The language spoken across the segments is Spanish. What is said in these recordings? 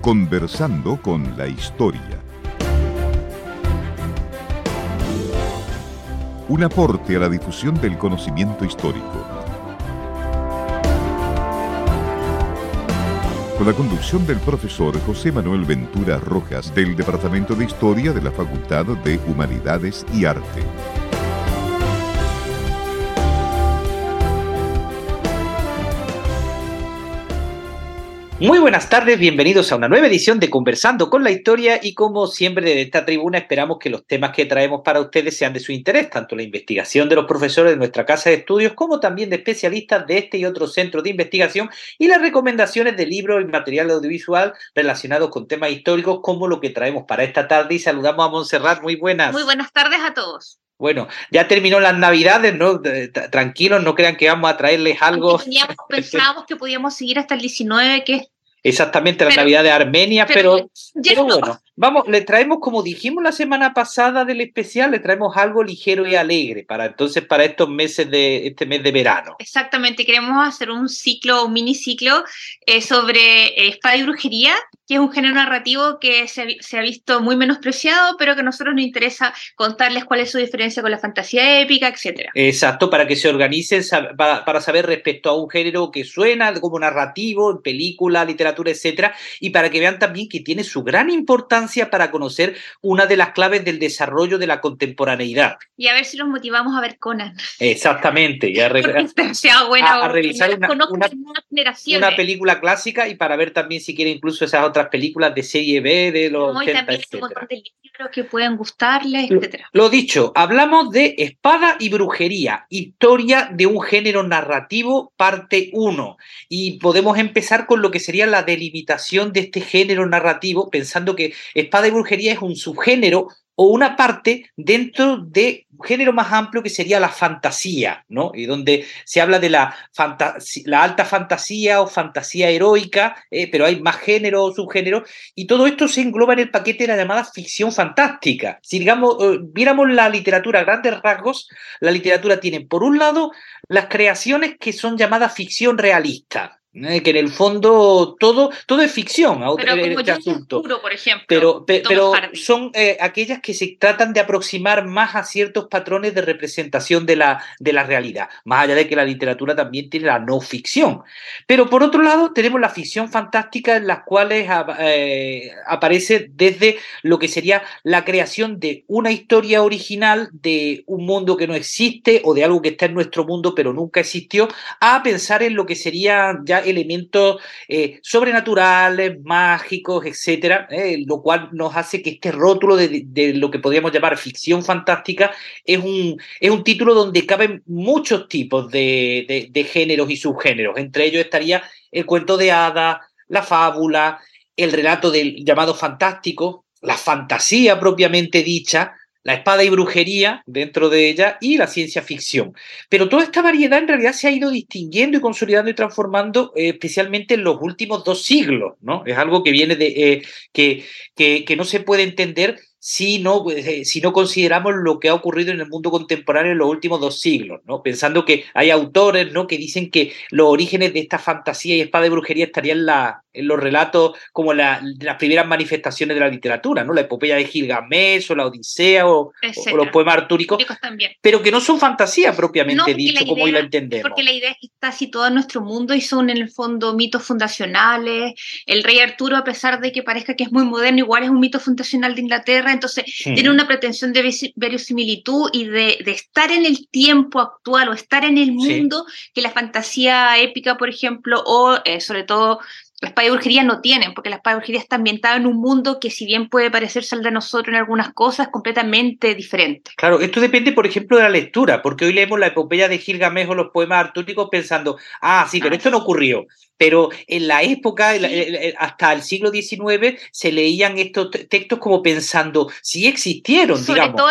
Conversando con la historia. Un aporte a la difusión del conocimiento histórico. Con la conducción del profesor José Manuel Ventura Rojas del Departamento de Historia de la Facultad de Humanidades y Arte. Muy buenas tardes, bienvenidos a una nueva edición de Conversando con la Historia y como siempre desde esta tribuna esperamos que los temas que traemos para ustedes sean de su interés, tanto la investigación de los profesores de nuestra casa de estudios como también de especialistas de este y otros centros de investigación y las recomendaciones de libros y material audiovisual relacionados con temas históricos como lo que traemos para esta tarde y saludamos a Montserrat, muy buenas. Muy buenas tardes a todos. Bueno, ya terminó las navidades, ¿no? Tranquilos, no crean que vamos a traerles algo. pensábamos que podíamos seguir hasta el 19, que Exactamente, la Navidad de Armenia, pero, pero, bueno, vamos, le traemos, como dijimos la semana pasada del especial, le traemos algo ligero y alegre para entonces, para estos meses de este mes de verano. Exactamente, queremos hacer un ciclo, un miniciclo eh, sobre eh, espada y brujería, que es un género narrativo que se, se, ha visto muy menospreciado, pero que a nosotros nos interesa contarles cuál es su diferencia con la fantasía épica, etcétera. Exacto, para que se organicen, para, para saber respecto a un género que suena como narrativo, en película, literatura etcétera, y para que vean también que tiene su gran importancia para conocer una de las claves del desarrollo de la contemporaneidad. Y a ver si los motivamos a ver Conan. Exactamente, y a, sea buena, a, revisar una, una, película clásica y para ver también si quiere incluso esas otras películas de serie B de los no, 80, etcétera que pueden gustarles, etcétera. Lo dicho, hablamos de espada y brujería, historia de un género narrativo, parte 1. Y podemos empezar con lo que sería la delimitación de este género narrativo, pensando que espada y brujería es un subgénero o una parte dentro de un género más amplio que sería la fantasía, ¿no? Y donde se habla de la, alta fantasía o fantasía heroica, eh, pero hay más género o subgénero, y todo esto se engloba en el paquete de la llamada ficción fantástica. Si digamos, eh, viéramos la literatura a grandes rasgos, la literatura tiene, por un lado, las creaciones que son llamadas ficción realista, que en el fondo todo, todo es ficción pero este asunto. por ejemplo, pero, pero son eh, aquellas que se tratan de aproximar más a ciertos patrones de representación de la, de la realidad, más allá de que la literatura también tiene la no ficción. Pero por otro lado tenemos la ficción fantástica en las cuales eh, aparece desde lo que sería la creación de una historia original de un mundo que no existe o de algo que está en nuestro mundo pero nunca existió, a pensar en lo que sería ya elementos eh, sobrenaturales, mágicos, etcétera, eh, lo cual nos hace que este rótulo de, lo que podríamos llamar ficción fantástica es un, es un título donde caben muchos tipos de, de géneros y subgéneros. Entre ellos estaría el cuento de hadas, la fábula, el relato del llamado fantástico, la fantasía propiamente dicha, la espada y brujería dentro de ella y la ciencia ficción. Pero toda esta variedad en realidad se ha ido distinguiendo y consolidando y transformando eh, especialmente en los últimos dos siglos, ¿no? Es algo que viene de, eh, que, que, que no se puede entender si no, pues, eh, si no consideramos lo que ha ocurrido en el mundo contemporáneo en los últimos dos siglos, ¿no? Pensando que hay autores, ¿no? Que dicen que los orígenes de esta fantasía y espada de brujería estarían en, la, en los relatos como la, las primeras manifestaciones de la literatura, ¿no? La epopeya de Gilgamesh o la Odisea o, los poemas artúricos, pero que no son fantasía propiamente dicho, como hoy la entendemos. Porque la idea es que está situada en nuestro mundo y son en el fondo mitos fundacionales. El rey Arturo, a pesar de que parezca que es muy moderno, igual es un mito fundacional de Inglaterra entonces tiene una pretensión de verosimilitud y de, estar en el tiempo actual o estar en el mundo que la fantasía épica, por ejemplo, o eh, sobre todo la espada y brujería no tienen, porque la espada y brujería está ambientada en un mundo que si bien puede parecerse al de nosotros en algunas cosas, es completamente diferente. Claro, esto depende, por ejemplo, de la lectura, porque hoy leemos la epopeya de Gilgamesh o los poemas artúricos pensando, ah, sí, pero ah, esto no ocurrió. Pero en la época, hasta el siglo XIX, se leían estos textos como pensando, sí existieron, Sobre todo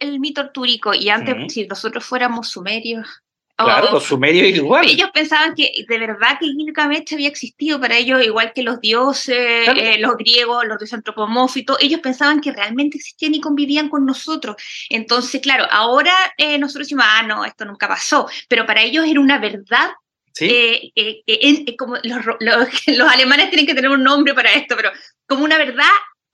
el, mito artúrico, y antes, si nosotros fuéramos sumerios, Claro, los sumerios igual. Ellos pensaban que de verdad que Gilgamesh había existido para ellos, igual que los dioses, eh, los griegos, los dioses antropomórficos, ellos pensaban que realmente existían y convivían con nosotros. Entonces, claro, ahora eh, nosotros decimos, ah, no, esto nunca pasó, pero para ellos era una verdad eh, eh, como los, los, alemanes tienen que tener un nombre para esto, pero como una verdad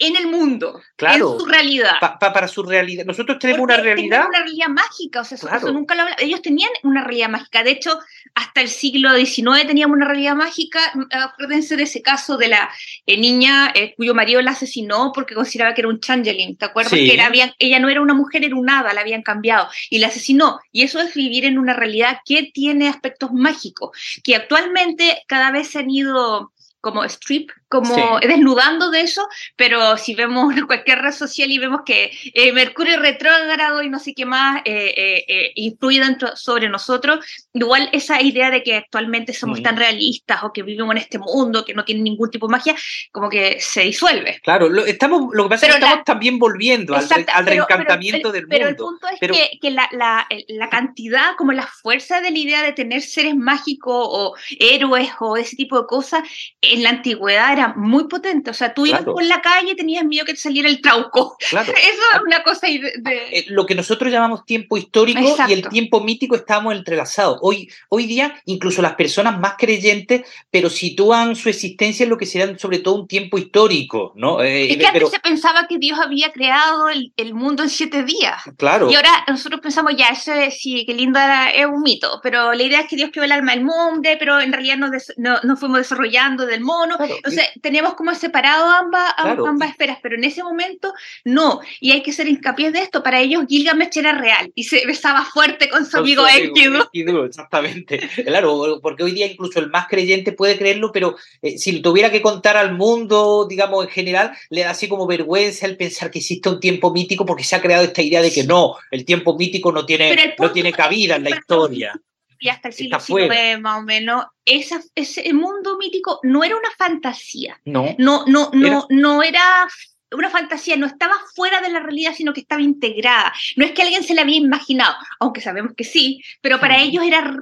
en el mundo, claro, en su realidad. para su realidad. Nosotros tenemos una realidad. una realidad mágica, o sea, eso, nunca lo Ellos tenían una realidad mágica. De hecho, hasta el siglo XIX teníamos una realidad mágica. Acuérdense de ese caso de la eh, niña eh, cuyo marido la asesinó porque consideraba que era un changeling. ¿Te acuerdas? Que era, ella no era una mujer, era un hada, la habían cambiado y la asesinó. Y eso es vivir en una realidad que tiene aspectos mágicos, que actualmente cada vez se han ido como strip, como desnudando de eso, pero si vemos cualquier red social y vemos que eh, Mercurio retrógrado y no sé qué más eh, eh, eh, influye dentro, sobre nosotros, igual esa idea de que actualmente somos tan realistas o que vivimos en este mundo que no tiene ningún tipo de magia, como que se disuelve. Claro, lo, estamos, lo que pasa es que estamos también volviendo al, reencantamiento del mundo. Pero el punto es que, que la, la, la, cantidad, como la fuerza de la idea de tener seres mágicos o héroes o ese tipo de cosas, en la antigüedad era muy potente. O sea, tú ibas por la calle y tenías miedo que te saliera el trauco. Eso es una cosa de... Eh, lo que nosotros llamamos tiempo histórico y el tiempo mítico estamos entrelazados. Hoy, hoy día, incluso las personas más creyentes, pero sitúan su existencia en lo que será sobre todo un tiempo histórico, ¿no? Eh, es que antes se pensaba que Dios había creado el, el, mundo en siete días. Claro. Y ahora nosotros pensamos, ya, eso sí, qué lindo era, es un mito, pero la idea es que Dios creó el alma del mundo, pero en realidad nos, no, nos fuimos desarrollando del mono. O sea, teníamos como separado ambas, ambas esferas, pero en ese momento no. Y hay que ser hincapié de esto. Para ellos Gilgamesh era real y se besaba fuerte con su amigo Enkidu. Exactamente. Claro, porque hoy día incluso el más creyente puede creerlo, pero eh, si tuviera que contar al mundo, digamos, en general, le da así como vergüenza el pensar que existe un tiempo mítico porque se ha creado esta idea de que no, el tiempo mítico no tiene, no tiene cabida en la historia y hasta el siglo XIX más o menos, esa, ese mundo mítico no era una fantasía. No. No, no, no, era... no era una fantasía, no estaba fuera de la realidad, sino que estaba integrada. No es que alguien se la había imaginado, aunque sabemos que sí, pero para ellos era,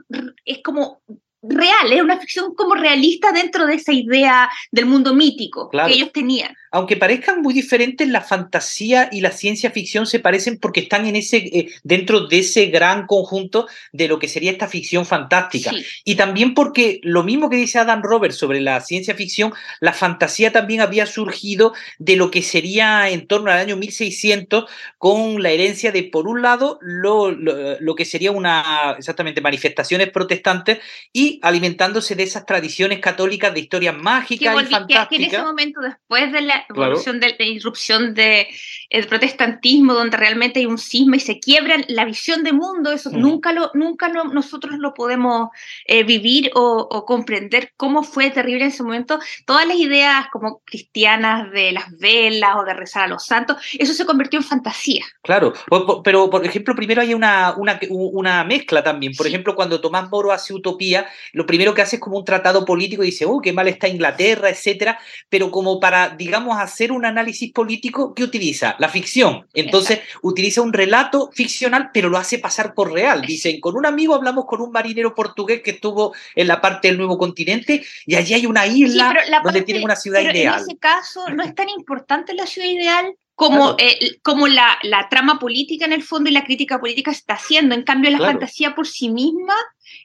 es como real, es una ficción como realista dentro de esa idea del mundo mítico que ellos tenían aunque parezcan muy diferentes, la fantasía y la ciencia ficción se parecen porque están en ese, eh, dentro de ese gran conjunto de lo que sería esta ficción fantástica. Y también porque lo mismo que dice Adam Roberts sobre la ciencia ficción, la fantasía también había surgido de lo que sería en torno al año 1600 con la herencia de, por un lado, lo, lo, que sería una, exactamente, manifestaciones protestantes y alimentándose de esas tradiciones católicas de historias mágicas y fantásticas. Que en ese momento, después de la evolución de, irrupción del protestantismo, donde realmente hay un cisma y se quiebra la visión de mundo, eso nunca, lo, nunca nosotros lo podemos eh, vivir o, comprender cómo fue terrible en ese momento. Todas las ideas como cristianas de las velas o de rezar a los santos, eso se convirtió en fantasía. Claro, pero por ejemplo, primero hay una, una, una mezcla también. Por ejemplo, cuando Tomás Moro hace Utopía, lo primero que hace es como un tratado político y dice, oh, qué mal está Inglaterra, etcétera, pero como para, digamos, hacer un análisis político que utiliza la ficción. Entonces utiliza un relato ficcional, pero lo hace pasar por real. Dicen, con un amigo hablamos con un marinero portugués que estuvo en la parte del nuevo continente y allí hay una isla donde tienen una ciudad ideal. En ese caso no es tan importante la ciudad ideal como, eh, como la, la, trama política en el fondo y la crítica política está haciendo. En cambio, la fantasía por sí misma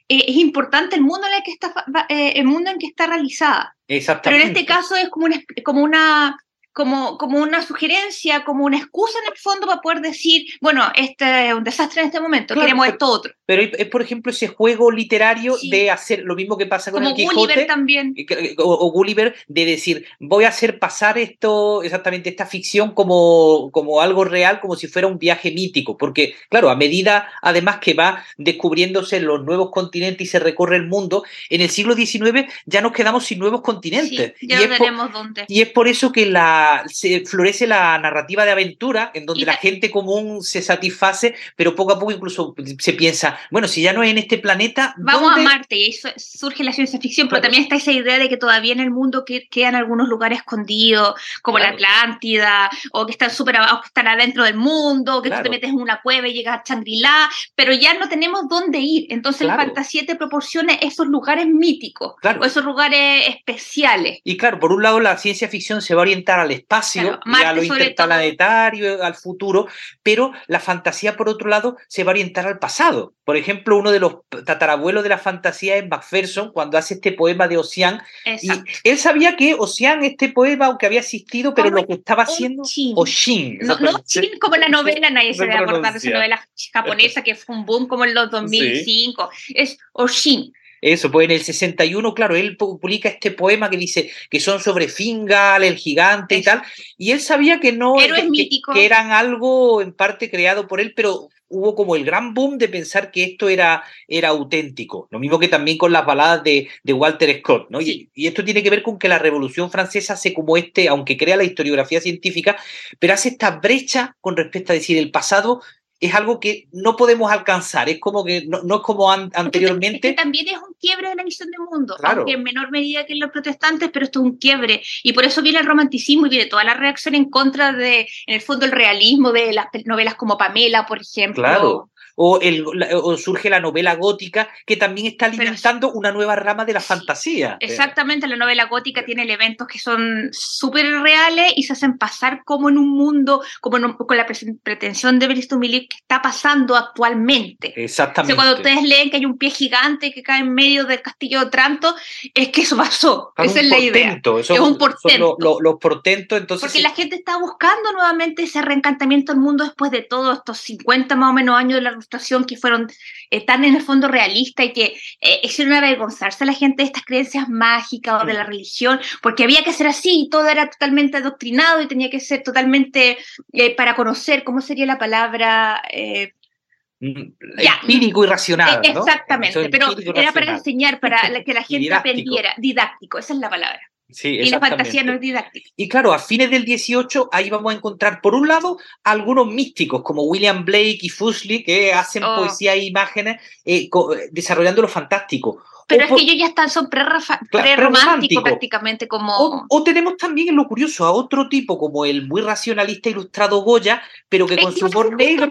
eh, es importante el mundo en el que está eh, el mundo en que está realizada. Pero en este caso es como una, como una como, como una sugerencia, como una excusa en el fondo para poder decir, bueno, este es un desastre en este momento, queremos esto otro. Pero es, por ejemplo, ese juego literario de hacer lo mismo que pasa con el Quijote. Gulliver también. O, Gulliver, de decir, voy a hacer pasar esto, exactamente esta ficción, como, como algo real, como si fuera un viaje mítico. Porque, claro, a medida, además, que va descubriéndose los nuevos continentes y se recorre el mundo, en el siglo XIX ya nos quedamos sin nuevos continentes. ya no tenemos dónde. Y es por eso que la se florece la narrativa de aventura, en donde la gente común se satisface, pero poco a poco incluso se piensa, bueno, si ya no es en este planeta. Vamos a Marte, y eso surge la ciencia ficción, pero también está esa idea de que todavía en el mundo quedan algunos lugares escondidos, como la Atlántida, o que están súper abajo, que están adentro del mundo, que tú te metes en una cueva y llegas a Shangri-La, pero ya no tenemos dónde ir. Entonces la fantasía te proporciona esos lugares míticos, o esos lugares especiales. Y claro, por un lado la ciencia ficción se va a orientar al espacio, a lo interplanetario, al futuro, pero la fantasía, por otro lado, se va a orientar al pasado. Por ejemplo, uno de los tatarabuelos de la fantasía es Macpherson, cuando hace este poema de Ocean. Y él sabía que Ocean, este poema, aunque había existido, pero lo que estaba haciendo. Oshin. No, no como la novela, nadie se debe acordar de esa novela japonesa que fue un boom como en los 2005. Es Oshin. Eso, pues en el 61, claro, él publica este poema que dice que son sobre Fingal, el gigante y tal, y él sabía que no, que, eran algo en parte creado por él, pero hubo como el gran boom de pensar que esto era, era auténtico. Lo mismo que también con las baladas de, de Walter Scott, ¿no? Y, y, esto tiene que ver con que la Revolución Francesa hace como este, aunque crea la historiografía científica, pero hace esta brecha con respecto a decir el pasado es algo que no podemos alcanzar, es como que no, es como anteriormente. también es un quiebre de la visión del mundo, aunque en menor medida que los protestantes, pero esto es un quiebre. Y por eso viene el romanticismo y viene toda la reacción en contra de, en el fondo, el realismo de las novelas como Pamela, por ejemplo. Claro o, el, surge la novela gótica, que también está alimentando una nueva rama de la fantasía. Exactamente, la novela gótica tiene elementos que son súper reales y se hacen pasar como en un mundo, como con la pretensión de Milik que está pasando actualmente. Exactamente. cuando ustedes leen que hay un pie gigante que cae en medio del castillo de Tranto, es que eso pasó. Esa es la idea. es un portento. los portentos, entonces. Porque la gente está buscando nuevamente ese reencantamiento del mundo después de todos estos 50 más o menos años de la que fueron eh, tan en el fondo realistas y que eh, hicieron avergonzarse a la gente de estas creencias mágicas o de la religión, porque había que ser así y todo era totalmente adoctrinado y tenía que ser totalmente eh, para conocer, ¿cómo sería la palabra? Mm, empírico y racional. Exactamente, pero era para enseñar, para que la gente aprendiera, didáctico, esa es la palabra y la fantasía no es didáctica. Y claro, a fines del 18, ahí vamos a encontrar, por un lado, algunos místicos como William Blake y Fushley que hacen oh. poesía e imágenes eh, desarrollando lo fantástico. Pero es que ellos ya están, son pre-románticos prácticamente como... O, tenemos también lo curioso a otro tipo como el muy racionalista ilustrado Goya, pero que con su humor negro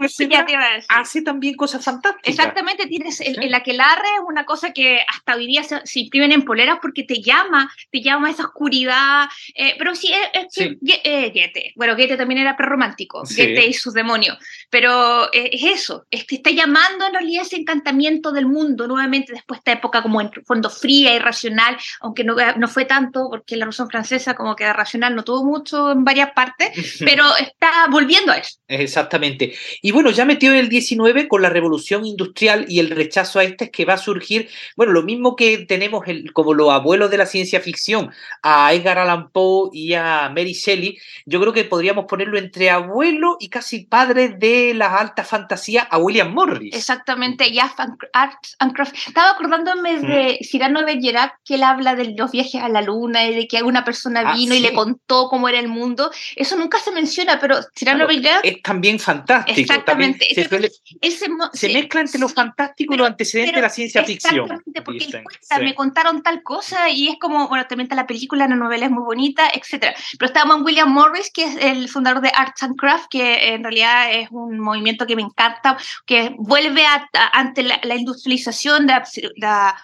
hace también cosas fantásticas. Exactamente, tienes el, el, aquelarre es una cosa que hasta hoy día se, imprimen en poleras porque te llama, te llama esa oscuridad, eh, pero sí, es, que eh, Goethe, bueno, Goethe también era pre-romántico, Goethe y sus demonios, pero eh, es eso, es que está llamando en realidad ese encantamiento del mundo nuevamente después de esta época como en fondo fría y racional, aunque no, no fue tanto, porque la Revolución Francesa como que racional no tuvo mucho en varias partes, pero está volviendo a eso. Exactamente. Y bueno, ya metió el 19 con la revolución industrial y el rechazo a este es que va a surgir, bueno, lo mismo que tenemos el, como los abuelos de la ciencia ficción, a Edgar Allan Poe y a Mary Shelley, yo creo que podríamos ponerlo entre abuelo y casi padre de la alta fantasía a William Morris. Exactamente, ya Arts and Estaba acordándome de Cyrano de Bergerac, que él habla de los viajes a la luna y de que alguna persona ah, vino y le contó cómo era el mundo. Eso nunca se menciona, pero Cyrano de Bergerac... Es también fantástico. Exactamente. se, mezcla entre lo fantástico y lo antecedente de la ciencia ficción. Exactamente, porque me contaron tal cosa y es como, bueno, también está la película, la novela es muy bonita, etc. Pero estábamos en William Morris, que es el fundador de Arts and Craft, que en realidad es un movimiento que me encanta, que vuelve a, ante la, industrialización, de la, la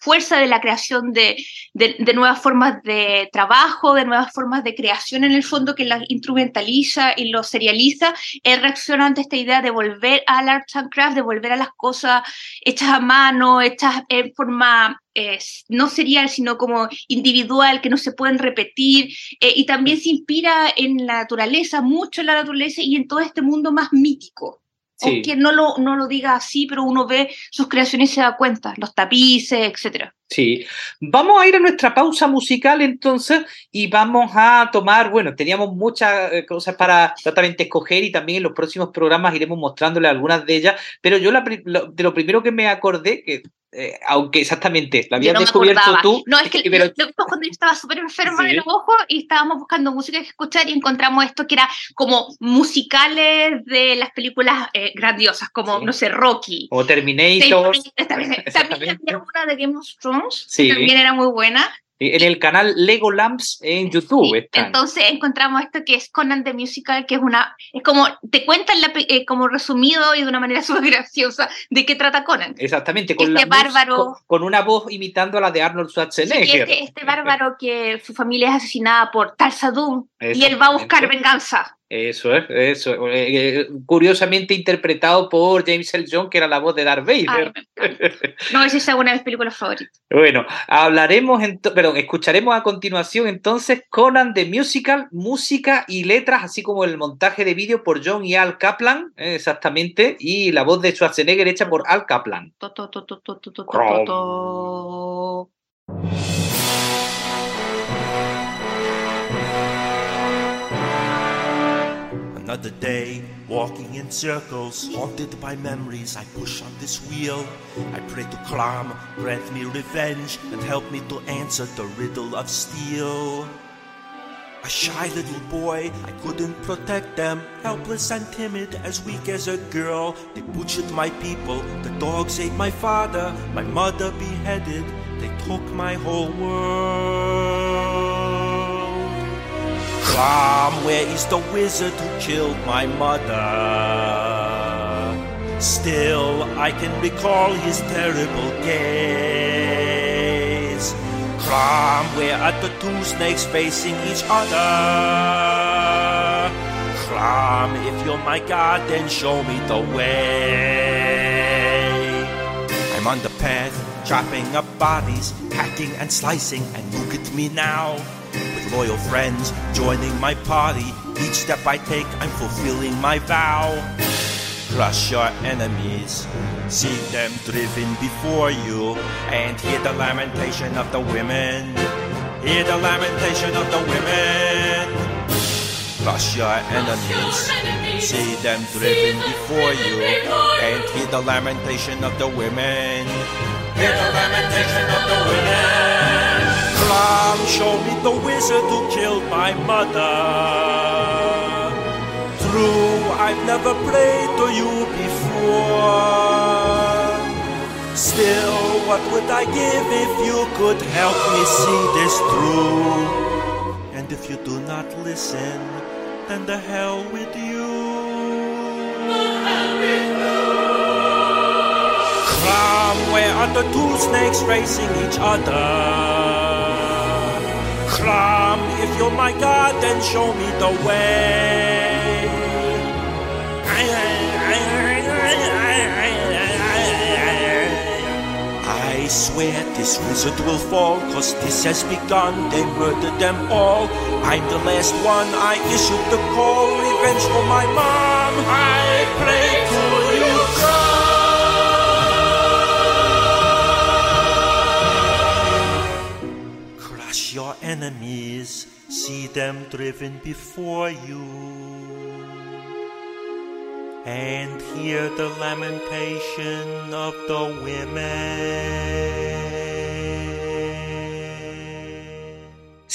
fuerza de la creación de, de, nuevas formas de trabajo, de nuevas formas de creación en el fondo que la instrumentaliza y lo serializa, él reacciona ante esta idea de volver al arts and craft, de volver a las cosas hechas a mano, hechas en forma eh, no serial, sino como individual, que no se pueden repetir, eh, y también se inspira en la naturaleza, mucho en la naturaleza y en todo este mundo más mítico. Aunque no lo, no lo diga así, pero uno ve sus creaciones y se da cuenta, los tapices, etcétera. Sí, vamos a ir a nuestra pausa musical entonces y vamos a tomar, bueno, teníamos muchas eh, cosas para totalmente escoger y también en los próximos programas iremos mostrándole algunas de ellas, pero yo de lo primero que me acordé, que eh, aunque exactamente la habías descubierto tú. No, es que pero... cuando yo estaba súper enferma de los ojos y estábamos buscando música que escuchar y encontramos esto que era como musicales de las películas eh, grandiosas, como, no sé, Rocky. O Terminator. también, había una de Game of Thrones, que también era muy buena. En el canal Lego Lamps en YouTube. entonces encontramos esto que es Conan the Musical, que es una, es como, te cuentan la, eh, como resumido y de una manera súper graciosa de qué trata Conan. Exactamente, con este bárbaro, con, una voz imitando a la de Arnold Schwarzenegger. este, este, bárbaro que su familia es asesinada por Tal y él va a buscar venganza. Eso es, eso. Eh, eh, curiosamente interpretado por James L. John, que era la voz de Darth Vader. no, esa es una de mis películas favoritas. Bueno, hablaremos, perdón, escucharemos a continuación entonces Conan the Musical, música y letras, así como el montaje de vídeo por John y Al Kaplan, eh, exactamente, y la voz de Schwarzenegger hecha por Al Kaplan. Another day, walking in circles, haunted by memories. I push on this wheel. I pray to Klam, grant me revenge, and help me to answer the riddle of steel. A shy little boy, I couldn't protect them. Helpless and timid, as weak as a girl. They butchered my people, the dogs ate my father, my mother beheaded. They took my whole world. Come, where is the wizard who killed my mother? Still, I can recall his terrible gaze. Come, where are the two snakes facing each other? Come, if you're my god, then show me the way. I'm on the path, chopping up bodies, hacking and slicing, and look at me now with loyal friends joining my party. Each step I take, I'm fulfilling my vow. Crush your enemies, see them driven before you, and hear the lamentation of the women. Hear the lamentation of the women. Crush your enemies, see them driven before you, and hear the lamentation of the women. Hear the lamentation of the women. Come, show me the wizard who killed my mother. True, I've never prayed to you before. Still, what would I give if you could help me see this through? And if you do not listen, then the hell with you. Where are the two snakes racing each other? If you're my God, then show me the way. I swear this wizard will fall, cause this has begun. They murdered them all. I'm the last one. I issued the call. Revenge for my mom. I pray enemies, see them driven before you, and hear the lamentation of the women.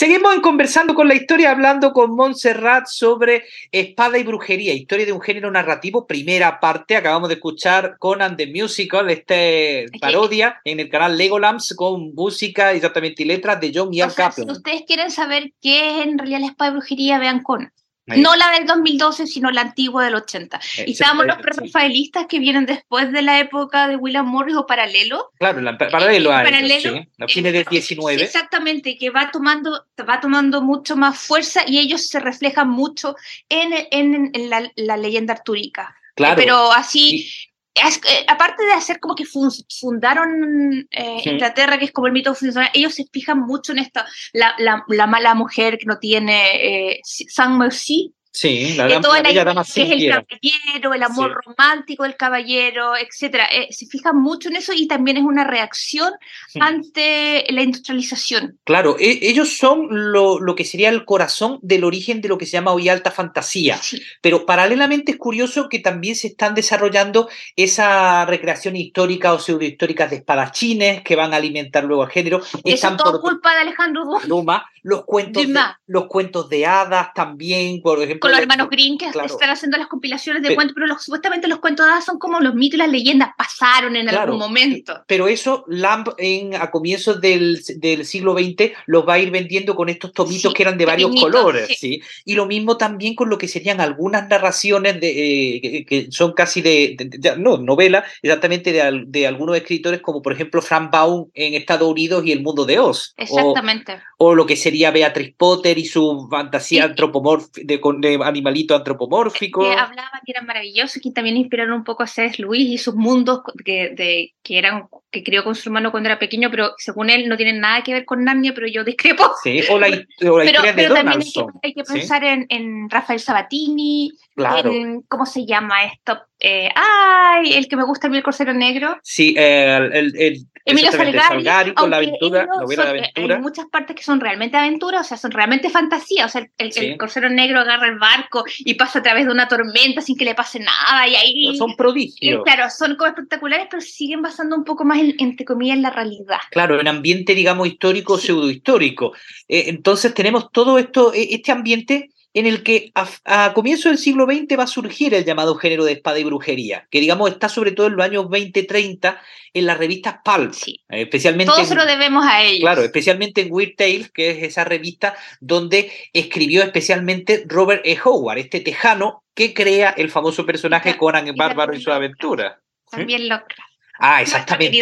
Seguimos conversando con la historia, hablando con Montserrat sobre espada y brujería, historia de un género narrativo, primera parte. Acabamos de escuchar Conan the Musical, este parodia en el canal Legolamps con música exactamente y letras de John Ian Kaplan. Si ustedes quieren saber qué es en realidad la espada y brujería, vean Conan. No la del 2012, sino la antigua del 80. y estábamos los prerrafaelistas que vienen después de la época de William Morris o paralelo. Claro, la, paralelo a paralelo, a fines del 19. Exactamente, que va tomando, va tomando mucho más fuerza y ellos se reflejan mucho en, en, en la, la, leyenda artúrica. Claro. Pero así, eh, aparte de hacer como que fundaron eh, Inglaterra, que es como el mito funcional, ellos se fijan mucho en esta, la, la, mala mujer que no tiene eh, San Mercy, Sí, la, gran, la, que es el caballero, el amor romántico del caballero, etcétera. Eh, se fija mucho en eso y también es una reacción ante la industrialización. Claro, e, ellos son lo, lo, que sería el corazón del origen de lo que se llama hoy alta fantasía. Pero paralelamente es curioso que también se están desarrollando esa recreación histórica o pseudohistórica de espadachines que van a alimentar luego al género. Eso es todo culpa de Alejandro Dumas. Los cuentos, de, los cuentos de hadas también, por ejemplo con los hermanos Green que están haciendo las compilaciones de cuentos, pero supuestamente los cuentos de hadas son como los mitos y las leyendas, pasaron en algún momento. Pero eso Lamb en, a comienzos del, del, siglo XX los va a ir vendiendo con estos tomitos que eran de varios colores, sí. Y lo mismo también con lo que serían algunas narraciones de, eh, que, son casi de, no, novela, exactamente de, de, algunos escritores como por ejemplo Frank Baum en Estados Unidos y El Mundo de Oz. Exactamente. O, lo que sería Beatriz Potter y su fantasía de, de, animalito antropomórfico. Que hablaba que eran maravillosos, que también inspiraron un poco a C.S. Luis y sus mundos que, de, que eran que crió con su hermano cuando era pequeño, pero según él no tienen nada que ver con Narnia, pero yo discrepo. Sí, o la, o la historia de Donaldson. Hay que, pensar en, en, Rafael Sabatini, claro. en, ¿cómo se llama esto? Eh, ¡Ay! El que me gusta a mí, el Corsero Negro. Sí, el, el, Emilio Salgari, con la aventura, novela de eh, aventura. Hay muchas partes que son realmente aventuras, o sea, son realmente fantasía. O sea, el, el, Corsero Negro agarra el barco y pasa a través de una tormenta sin que le pase nada. Y ahí. son prodigios. claro, son como espectaculares, pero siguen basando un poco más, en, entre comillas, en la realidad. Claro, en ambiente, digamos, histórico, pseudohistórico. Eh, entonces tenemos todo esto, este ambiente en el que a, a comienzos del siglo XX va a surgir el llamado género de espada y brujería, que digamos está sobre todo en los años 20-30 en las revistas Pulp. Sí. Eh, especialmente Todos se lo debemos a ellos. Claro, especialmente en Weird Tales, que es esa revista donde escribió especialmente Robert E. Howard, este tejano que crea el famoso personaje Conan el Bárbaro y su aventura. También Lovecraft. Ah, exactamente.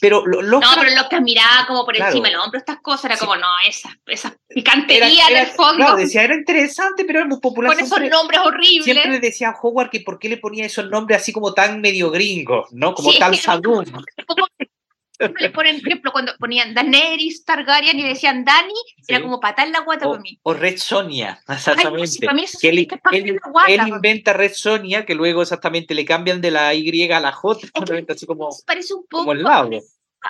Pero lo, No, pero Lovecraft miraba como por encima del hombro estas cosas, era como, no, esa, esa picantería del fondo. Claro, decía, era interesante, pero era muy popular. Con esos nombres horribles. Siempre le decía a Howard que por qué le ponía esos nombres así como tan medio gringos, ¿no? Como tal Sadum. le ponen, por ejemplo, cuando ponían Daenerys Targaryen y decían Dani, era como patar la guata para mí. O Red Sonia, exactamente. que él, él, inventa Red Sonia, que luego exactamente le cambian de la Y a la J, así como, parece un poco como el lado.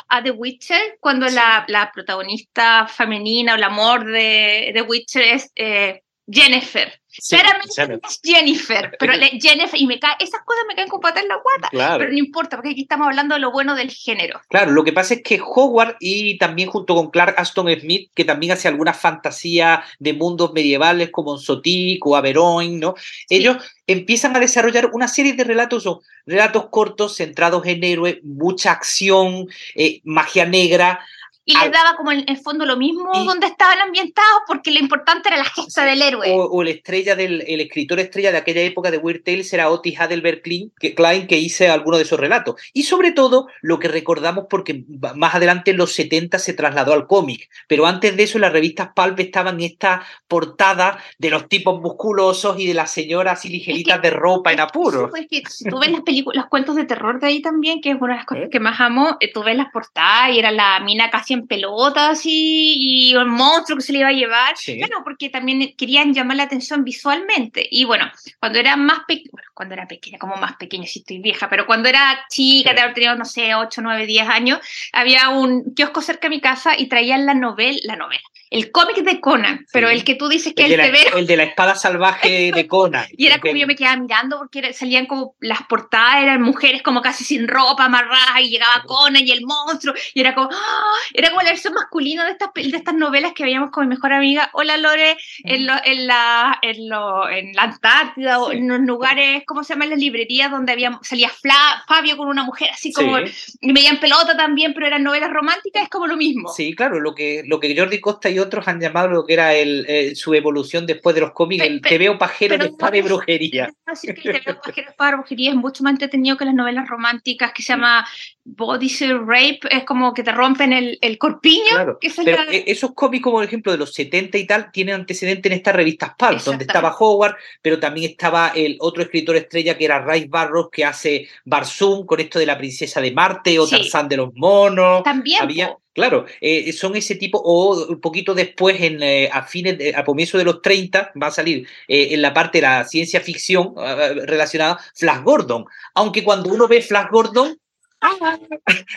A The Witcher, cuando la, la, protagonista femenina o el amor de The Witcher es eh, Jennifer. Claramente es Jennifer, pero Jennifer, y me cae, esas cosas me caen con patas en la guata, pero no importa, porque aquí estamos hablando de lo bueno del género. Claro, lo que pasa es que Howard y también junto con Clark Aston Smith, que también hace alguna fantasía de mundos medievales como Sotik o Averroes, ¿no? Ellos empiezan a desarrollar una serie de relatos, o relatos cortos centrados en héroes, mucha acción, eh, magia negra, y les daba como en el fondo lo mismo donde estaban ambientados porque lo importante era la gesta del héroe. O, la estrella del el escritor estrella de aquella época de Weird Tales era Otis Hadelberg Klein que, Klein, que hice alguno de esos relatos. Y sobre todo lo que recordamos porque más adelante en los 70 se trasladó al cómic, pero antes de eso las revistas Pulp estaban en esta portada de los tipos musculosos y de las señoras y ligeritas de ropa en apuro. Pues que si tú ves las películas, los cuentos de terror de ahí también, que es una de las cosas ¿Eh? que más amo, eh, tú ves las portadas y era la mina casi en pelotas y, y el monstruo que se le iba a llevar. Bueno, porque también querían llamar la atención visualmente. Y bueno, cuando era más pequeña, bueno, cuando era pequeña, como más pequeña, si estoy vieja, pero cuando era chica, sí. de tenido, no sé, 8, 9, 10 años, había un kiosco cerca de mi casa y traían la novela, la novela, el cómic de Conan, pero el que tú dices que el, el de la, El de la espada salvaje de Conan. y era como yo me quedaba mirando porque salían como las portadas, eran mujeres como casi sin ropa, amarradas, y llegaba Conan y el monstruo, y era como, ¡ah! Era como la versión masculina de estas, de estas novelas que veíamos con mi mejor amiga, hola Lore, en, lo, en, la, en, lo, en la Antártida o en los lugares, ¿cómo se llaman las librerías? Donde había, salía Fla, Fabio con una mujer así como, sí. y veían pelota también, pero eran novelas románticas, es como lo mismo. Sí, claro, lo que, lo que Jordi Costa y otros han llamado lo que era el, eh, su evolución después de los cómics, el te veo pajero de espada y brujería. Decir que te veo pajero de espada y brujería es mucho más entretenido que las novelas románticas que se llama Body Rape, es como que te rompen el, el corpiño. Claro, que pero la... esos cómics, como por ejemplo de los 70 y tal, tienen antecedente en estas revistas Pulp, donde estaba Howard, pero también estaba el otro escritor estrella que era Ray Barros, que hace Barzum con esto de la princesa de Marte o sí. Tarzán de los monos. También. Había, Claro, eh, son ese tipo, o un poquito después, en, eh, a fines, de, a comienzo de los 30, va a salir eh, en la parte de la ciencia ficción uh, relacionada Flash Gordon. Aunque cuando uno ve Flash Gordon, ah,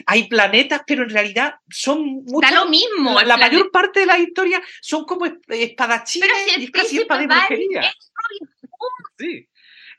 hay planetas, pero en realidad son muchas, Da lo mismo. La, la mayor parte de la historia son como espadachines pero si y casi espada de brujería. Sí.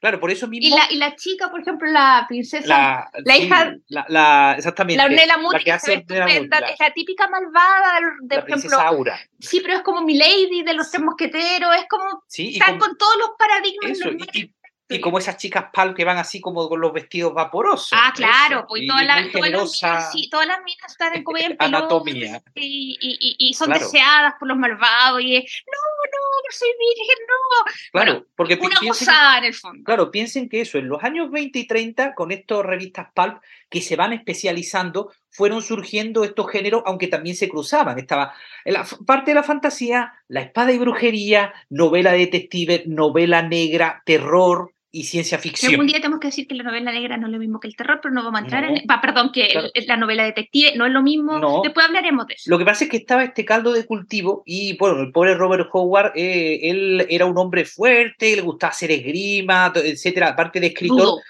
Claro, por eso mismo. Y la, y la chica, por ejemplo, la princesa, la, hija. La, exactamente. La Ornella que es, es la típica malvada, de, por ejemplo. Aura. Sí, pero es como mi lady de los tres mosqueteros, es como. Sí, están con, todos los paradigmas. Eso, y, y como esas chicas pal que van así como con los vestidos vaporosos. Ah, claro, pues todas, las, todas, las minas, sí, todas las minas están en como en anatomía. Y, y, y, son deseadas por los malvados y es, no, no, soy virgen, no. Claro, bueno, porque una gozada en el fondo. Claro, piensen que eso, en los años 20 y 30, con estas revistas pulp que se van especializando, fueron surgiendo estos géneros, aunque también se cruzaban. Estaba en la parte de la fantasía, la espada y brujería, novela detective, novela negra, terror, y ciencia ficción. Algún día tenemos que decir que la novela negra no es lo mismo que el terror, pero no vamos a entrar en... Va, perdón, que la novela detective no es lo mismo. Después hablaremos de eso. Lo que pasa es que estaba este caldo de cultivo y, bueno, el pobre Robert Howard, eh, él era un hombre fuerte, le gustaba hacer esgrima, etcétera, aparte de escritor,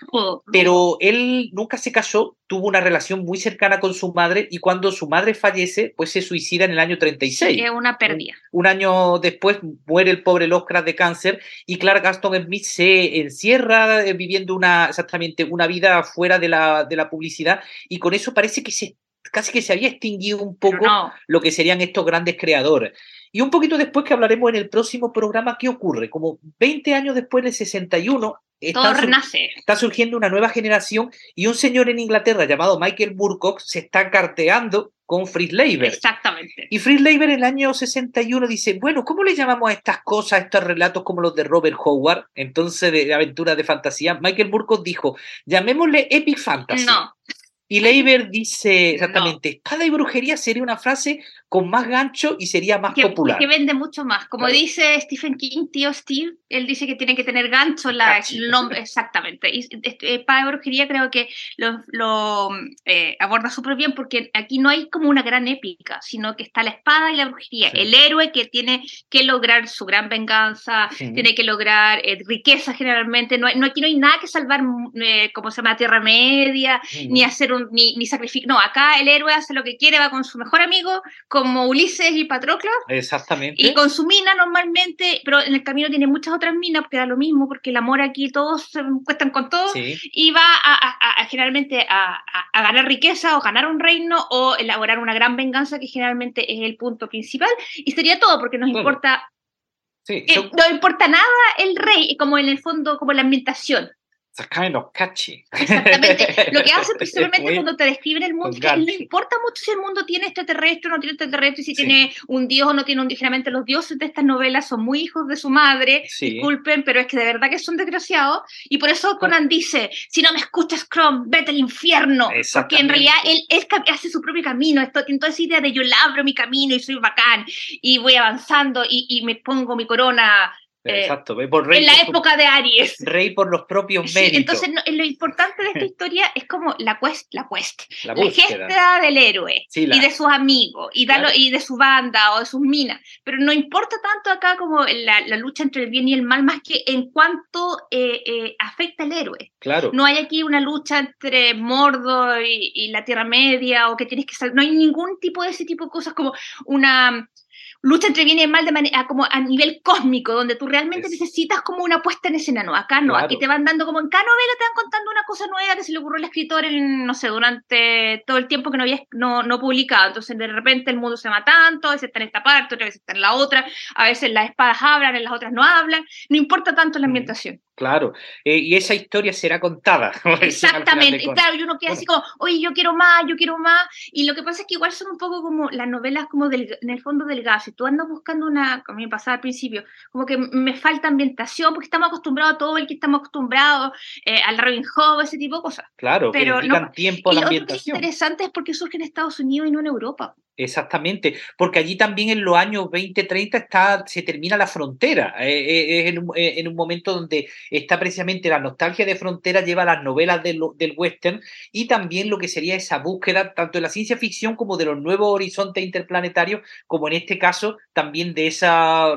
pero él nunca se casó, tuvo una relación muy cercana con su madre y cuando su madre fallece, pues se suicida en el año 36. Sí, es una pérdida. Un, un, año después muere el pobre Lovecraft de cáncer y Clark Gaston Smith se encierra eh, viviendo una, exactamente, una vida fuera de la, de la publicidad y con eso parece que se, casi que se había extinguido un poco lo que serían estos grandes creadores. Y un poquito después que hablaremos en el próximo programa, ¿qué ocurre? Como 20 años después del 61, está, renace. está surgiendo una nueva generación y un señor en Inglaterra llamado Michael Burkock se está carteando con Fritz Leiber. Exactamente. Y Fritz Leiber en el año 61 dice, bueno, ¿cómo le llamamos a estas cosas, a estos relatos como los de Robert Howard, entonces de, aventuras de fantasía? Michael Burkott dijo, llamémosle Epic Fantasy. No. Y Leiber dice exactamente, espada y brujería sería una frase con más gancho y sería más popular. Que vende mucho más. Como dice Stephen King, tío Steve, él dice que tiene que tener gancho la, el nombre, exactamente. Y espada y brujería creo que lo, lo eh, aborda súper bien porque aquí no hay como una gran épica, sino que está la espada y la brujería. El héroe que tiene que lograr su gran venganza, tiene que lograr eh, riqueza generalmente. No, no, aquí no hay nada que salvar, eh, como se llama, Tierra Media, ni hacer un, ni, ni sacrificar. No, acá el héroe hace lo que quiere, va con su mejor amigo, como Ulises y Patroclo. Exactamente. Y con su mina normalmente, pero en el camino tiene muchas otras minas, porque da lo mismo, porque el amor aquí todos se cuestan con todo, y va a, generalmente a, ganar riqueza o ganar un reino o elaborar una gran venganza, que generalmente es el punto principal, y sería todo, porque nos importa... Sí, eh, no importa nada el rey, como en el fondo, como la ambientación. It's kind of catchy. Exactamente. Lo que hace principalmente cuando te describen el mundo, que no importa mucho si el mundo tiene extraterrestre o no tiene extraterrestre, si tiene un dios o no tiene un Generalmente los dioses de estas novelas son muy hijos de su madre, disculpen, pero es que de verdad que son desgraciados. Y por eso Conan dice, si no me escuchas, Chrome, vete al infierno. Porque en realidad él, hace su propio camino. Esto, toda esa idea de yo labro mi camino y soy bacán y voy avanzando y, y me pongo mi corona eh, Exacto, por rey en la época de Aries. Rey por los propios méritos. entonces, lo importante de esta historia es como la quest, la quest, la, gesta del héroe y de sus amigos y, y, de su banda o de sus minas. Pero no importa tanto acá como la, lucha entre el bien y el mal, más que en cuanto eh, eh, afecta al héroe. Claro. No hay aquí una lucha entre Mordo y, y la Tierra Media o que tienes que salir. No hay ningún tipo de ese tipo de cosas como una lucha entre bien y mal de manera como a nivel cósmico, donde tú realmente necesitas como una puesta en escena, no, acá no, aquí te van dando como en cada novela te van contando una cosa nueva que se le ocurrió al escritor en, no sé, durante todo el tiempo que no había no, no publicado, entonces de repente el mundo se llama tanto, a veces está en esta parte, otra vez está en la otra, a veces las espadas hablan, en las otras no hablan, no importa tanto la ambientación. Claro, eh, y esa historia será contada. Exactamente, claro, y uno queda así como, oye, yo quiero más, yo quiero más, y lo que pasa es que igual son un poco como las novelas como del, en el fondo del gas, si tú andas buscando una, como me pasaba al principio, como que me falta ambientación, porque estamos acostumbrados a todo el que estamos acostumbrados eh, al Robin Hood, ese tipo de cosas. Claro, pero que no, tiempo a la ambientación. Lo que es interesante es porque surge en Estados Unidos y no en Europa. Exactamente, porque allí también en los años 20, 30 está, se termina la frontera. Eh, eh, es en, un, eh, en, un, momento donde está precisamente la nostalgia de frontera, lleva las novelas del, del western y también lo que sería esa búsqueda tanto de la ciencia ficción como de los nuevos horizontes interplanetarios, como en este caso también de ese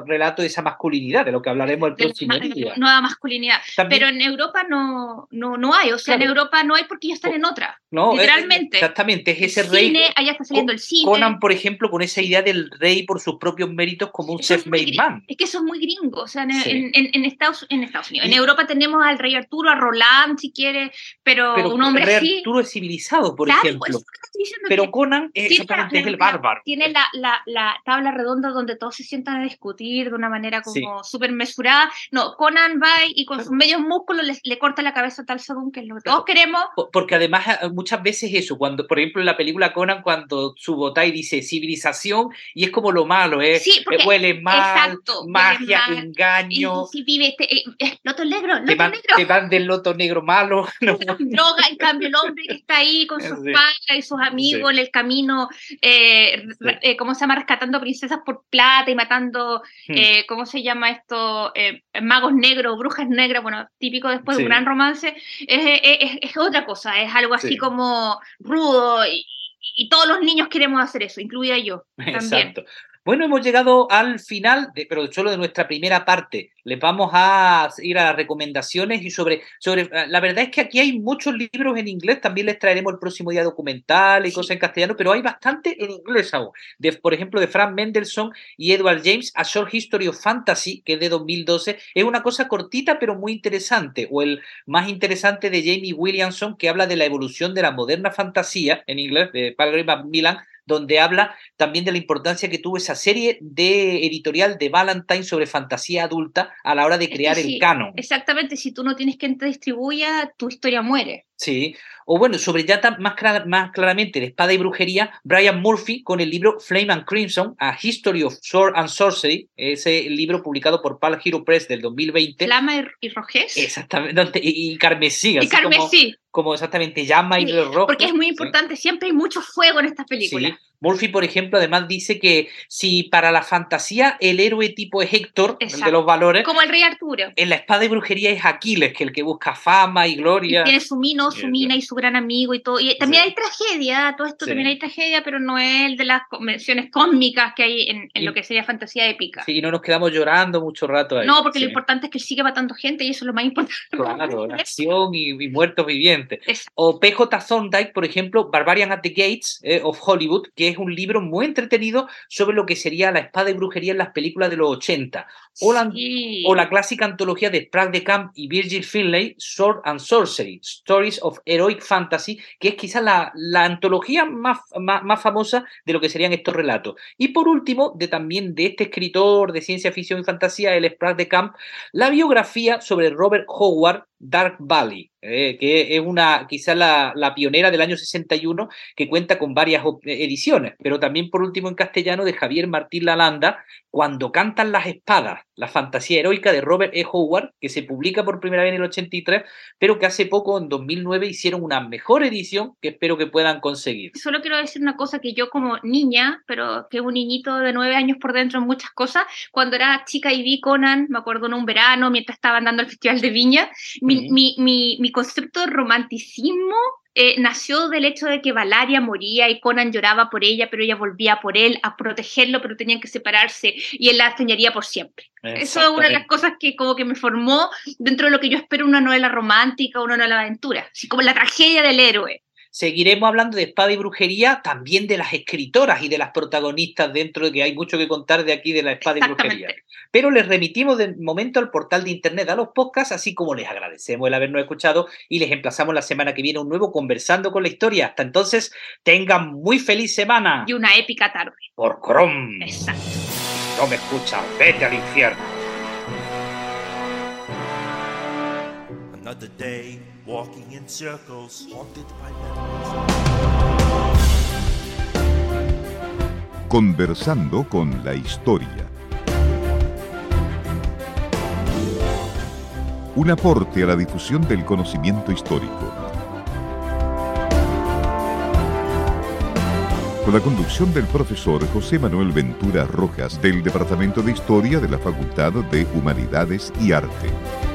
relato de esa masculinidad, de lo que hablaremos el próximo día. Nueva masculinidad. Pero en Europa no, no, no hay, o sea, en Europa no hay porque ya están en otra. No, literalmente. exactamente, es ese rey. Cine, allá está saliendo el cine Por ejemplo, con esa idea del rey por sus propios méritos como un self-made man. Es que eso es muy gringo. O sea, en, Estados, en Estados Unidos. En Europa tenemos al rey Arturo, a Roland, si quiere, pero, un hombre el rey Arturo es civilizado, por ejemplo. pero Conan es, exactamente es el bárbaro. Tiene la, la, la, tabla redonda donde todos se sientan a discutir de una manera como súper mesurada. No, Conan va y con sus medios músculos le, le corta la cabeza a tal según que es lo que todos queremos. Porque además eh, muchas veces eso, cuando, por ejemplo, en la película Conan, cuando Subotai dice civilización y es como lo malo, ¿eh? Sí, porque, huele mal, magia, engaño. Y, vive este, eh, loto negro, loto van, negro. Te van del loto negro malo. No. Droga, en cambio, el hombre que está ahí con sus padres y sus amigos en el camino, eh, eh, ¿cómo se llama? Rescatando princesas por plata y matando, hmm. ¿cómo se llama esto? magos negros, brujas negras, bueno, típico después de un gran romance, es, es, es, otra cosa, es algo así como rudo y, y todos los niños queremos hacer eso, incluida yo. También. Bueno, hemos llegado al final, de, pero solo de nuestra primera parte. Les vamos a ir a las recomendaciones y sobre, sobre. Eh, la verdad es que aquí hay muchos libros en inglés. También les traeremos el próximo día documental y cosas en castellano, pero hay bastante en inglés aún. De, por ejemplo, de Frank Mendelssohn y Edward James, A Short History of Fantasy, que es de 2012. Es una cosa cortita, pero muy interesante. O el más interesante de Jamie Williamson, que habla de la evolución de la moderna fantasía, en inglés, de Palgrave Macmillan, donde habla también de la importancia que tuvo esa serie de editorial de Valentine sobre fantasía adulta a la hora de crear el canon. Exactamente, si tú no tienes quien te distribuya, tu historia muere. Sí, o bueno, sobre ya más, más claramente de espada y brujería, Brian Murphy con el libro Flame and Crimson, A History of Sword and Sorcery, ese libro publicado por Pal Hero Press del 2020. Flama y rojez. Exactamente, y, carmesí. Y carmesí. Como, exactamente llama y rojo. Porque es muy importante, siempre hay mucho fuego en estas películas. Murphy, por ejemplo, además dice que si para la fantasía el héroe tipo es Héctor, el de los valores. Como el rey Arturo. En la espada y brujería es Aquiles, que el que busca fama y gloria. Y tiene su mino, su mina y su gran amigo y todo. Y también hay tragedia, todo esto también hay tragedia, pero no es el de las convenciones cósmicas que hay en, lo que sería fantasía épica. Sí, y no nos quedamos llorando mucho rato ahí. No, porque lo importante es que sigue matando gente y eso es lo más importante. Claro, acción y, muertos vivientes. O PJ Thorndike, por ejemplo, Barbarian at the Gates eh, of Hollywood, que es un libro muy entretenido sobre lo que sería la espada y brujería en las películas de los 80. O la, o la clásica antología de Prague de Camp y Virgil Finlay, Sword and Sorcery, Stories of Heroic Fantasy, que es quizás la, la antología más, más, famosa de lo que serían estos relatos. Y por último, de también de este escritor de ciencia ficción y fantasía, el Sprague de Camp, la biografía sobre Robert Howard, Dark Valley, eh, que es una quizá la, la, pionera del año 61 que cuenta con varias ediciones, pero también por último en castellano de Javier Martín Lalanda, Cuando cantan las espadas, la fantasía heroica de Robert E. Howard, que se publica por primera vez en el 83, pero que hace poco, en 2009, hicieron una mejor edición que espero que puedan conseguir. Solo quiero decir una cosa que yo como niña, pero que un niñito de nueve años por dentro en muchas cosas, cuando era chica y vi Conan, me acuerdo en un verano, mientras estaban dando el Festival de Viña, mi, mi, mi, concepto de romanticismo eh, nació del hecho de que Valaria moría y Conan lloraba por ella, pero ella volvía por él a protegerlo, pero tenían que separarse y él la extrañaría por siempre. Eso es una de las cosas que como que me formó dentro de lo que yo espero una novela romántica, una novela de aventura, así como la tragedia del héroe. Seguiremos hablando de espada y brujería, también de las escritoras y de las protagonistas dentro de que hay mucho que contar de aquí de la espada y brujería. Pero les remitimos de momento al portal de internet a los podcasts, así como les agradecemos el habernos escuchado y les emplazamos la semana que viene un nuevo conversando con la historia. Hasta entonces, tengan muy feliz semana. Y una épica tarde. Por Chrome. Exacto. No me escuchas, vete al infierno. Another day walking in circles, haunted by Conversando con la historia. Un aporte a la difusión del conocimiento histórico. Con la conducción del profesor José Manuel Ventura Rojas del Departamento de Historia de la Facultad de Humanidades y Arte.